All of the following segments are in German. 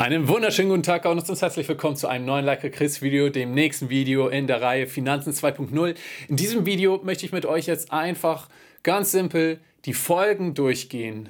Einen wunderschönen guten Tag und herzlich willkommen zu einem neuen Like a Chris Video, dem nächsten Video in der Reihe Finanzen 2.0. In diesem Video möchte ich mit euch jetzt einfach ganz simpel die Folgen durchgehen,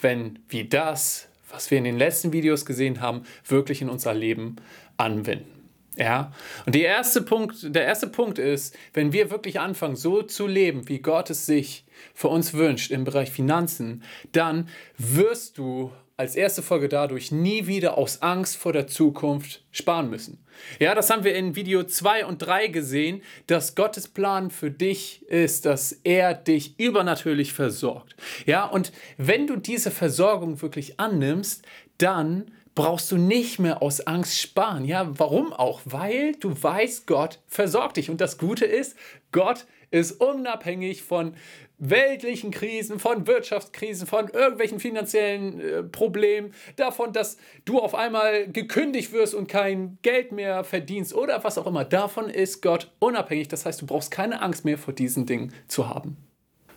wenn wir das, was wir in den letzten Videos gesehen haben, wirklich in unser Leben anwenden. Ja, und erste Punkt, der erste Punkt ist, wenn wir wirklich anfangen, so zu leben, wie Gott es sich für uns wünscht im Bereich Finanzen, dann wirst du als erste Folge dadurch nie wieder aus Angst vor der Zukunft sparen müssen. Ja, das haben wir in Video 2 und 3 gesehen, dass Gottes Plan für dich ist, dass er dich übernatürlich versorgt. Ja, und wenn du diese Versorgung wirklich annimmst, dann brauchst du nicht mehr aus Angst sparen. Ja, warum auch? Weil du weißt, Gott versorgt dich. Und das Gute ist, Gott ist unabhängig von weltlichen Krisen, von Wirtschaftskrisen, von irgendwelchen finanziellen äh, Problemen, davon, dass du auf einmal gekündigt wirst und kein Geld mehr verdienst oder was auch immer. Davon ist Gott unabhängig. Das heißt, du brauchst keine Angst mehr vor diesen Dingen zu haben.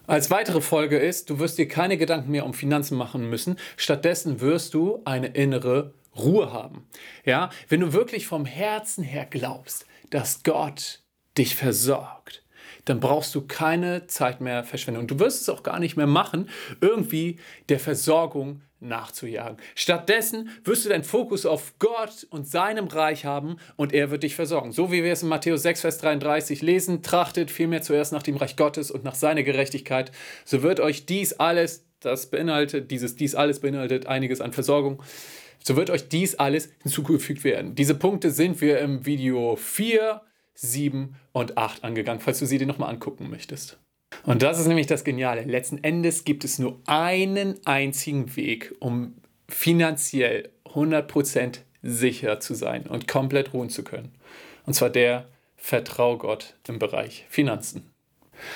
Als weitere Folge ist, du wirst dir keine Gedanken mehr um Finanzen machen müssen. Stattdessen wirst du eine innere Ruhe haben. Ja, wenn du wirklich vom Herzen her glaubst, dass Gott dich versorgt, dann brauchst du keine Zeit mehr verschwenden. Und du wirst es auch gar nicht mehr machen, irgendwie der Versorgung nachzujagen. Stattdessen wirst du deinen Fokus auf Gott und seinem Reich haben und er wird dich versorgen. So wie wir es in Matthäus 6, Vers 33 lesen, trachtet vielmehr zuerst nach dem Reich Gottes und nach seiner Gerechtigkeit, so wird euch dies alles, das beinhaltet, dieses dies alles beinhaltet einiges an Versorgung, so wird euch dies alles hinzugefügt werden. Diese Punkte sind wir im Video 4 7 und 8 angegangen, falls du sie dir nochmal angucken möchtest. Und das ist nämlich das Geniale. Letzten Endes gibt es nur einen einzigen Weg, um finanziell 100% sicher zu sein und komplett ruhen zu können. Und zwar der Vertrau Gott im Bereich Finanzen.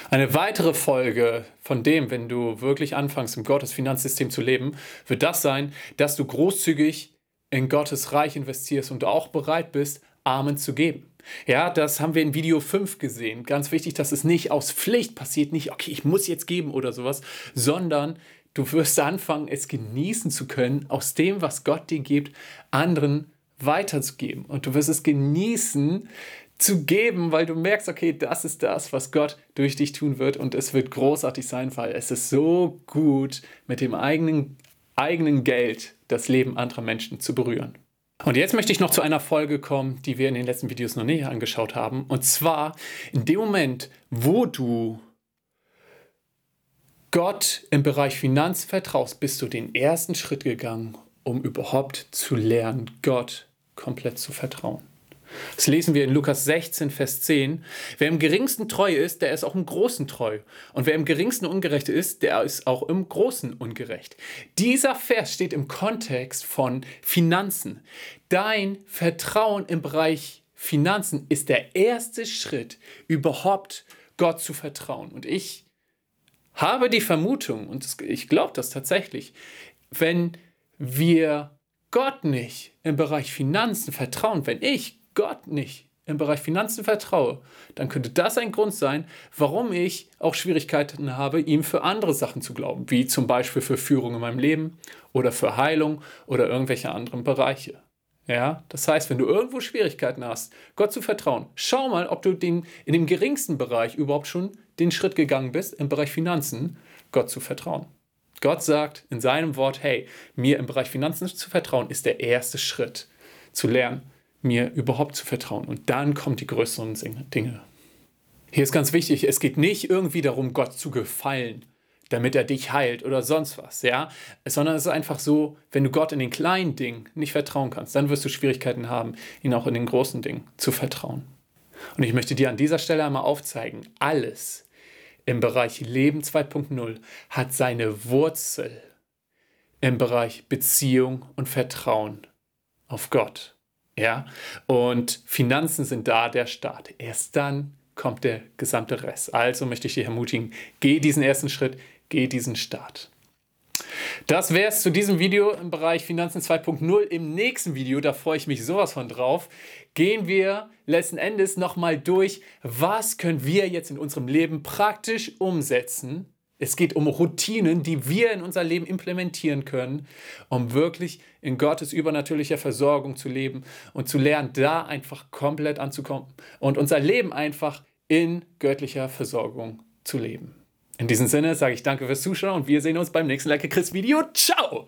Eine weitere Folge von dem, wenn du wirklich anfängst, im Gottes Finanzsystem zu leben, wird das sein, dass du großzügig in Gottes Reich investierst und auch bereit bist, Armen zu geben. Ja, das haben wir in Video 5 gesehen. Ganz wichtig, dass es nicht aus Pflicht passiert, nicht, okay, ich muss jetzt geben oder sowas, sondern du wirst anfangen, es genießen zu können, aus dem, was Gott dir gibt, anderen weiterzugeben. Und du wirst es genießen, zu geben, weil du merkst, okay, das ist das, was Gott durch dich tun wird und es wird großartig sein, weil es ist so gut, mit dem eigenen, eigenen Geld das Leben anderer Menschen zu berühren. Und jetzt möchte ich noch zu einer Folge kommen, die wir in den letzten Videos noch näher angeschaut haben. Und zwar in dem Moment, wo du Gott im Bereich Finanz vertraust, bist du den ersten Schritt gegangen, um überhaupt zu lernen, Gott komplett zu vertrauen. Das lesen wir in Lukas 16, Vers 10. Wer im geringsten treu ist, der ist auch im Großen treu. Und wer im geringsten ungerecht ist, der ist auch im Großen ungerecht. Dieser Vers steht im Kontext von Finanzen. Dein Vertrauen im Bereich Finanzen ist der erste Schritt, überhaupt Gott zu vertrauen. Und ich habe die Vermutung, und ich glaube das tatsächlich, wenn wir Gott nicht im Bereich Finanzen vertrauen, wenn ich Gott nicht im Bereich Finanzen vertraue, dann könnte das ein Grund sein, warum ich auch Schwierigkeiten habe, ihm für andere Sachen zu glauben, wie zum Beispiel für Führung in meinem Leben oder für Heilung oder irgendwelche anderen Bereiche. Ja, das heißt, wenn du irgendwo Schwierigkeiten hast, Gott zu vertrauen, schau mal, ob du den, in dem geringsten Bereich überhaupt schon den Schritt gegangen bist, im Bereich Finanzen, Gott zu vertrauen. Gott sagt in seinem Wort, hey, mir im Bereich Finanzen zu vertrauen, ist der erste Schritt zu lernen, mir überhaupt zu vertrauen. Und dann kommen die größeren Dinge. Hier ist ganz wichtig, es geht nicht irgendwie darum, Gott zu gefallen, damit er dich heilt oder sonst was, ja, sondern es ist einfach so, wenn du Gott in den kleinen Dingen nicht vertrauen kannst, dann wirst du Schwierigkeiten haben, ihn auch in den großen Dingen zu vertrauen. Und ich möchte dir an dieser Stelle einmal aufzeigen, alles im Bereich Leben 2.0 hat seine Wurzel im Bereich Beziehung und Vertrauen auf Gott. Ja, und Finanzen sind da der Start. Erst dann kommt der gesamte Rest. Also möchte ich dich ermutigen, geh diesen ersten Schritt, geh diesen Start. Das wäre es zu diesem Video im Bereich Finanzen 2.0. Im nächsten Video, da freue ich mich sowas von drauf, gehen wir letzten Endes nochmal durch, was können wir jetzt in unserem Leben praktisch umsetzen Es geht um Routinen, die wir in unser Leben implementieren können, um wirklich in Gottes übernatürlicher Versorgung zu leben und zu lernen, da einfach komplett anzukommen und unser Leben einfach in göttlicher Versorgung zu leben. In diesem Sinne sage ich danke fürs Zuschauen und wir sehen uns beim nächsten Like Chris Video. Ciao!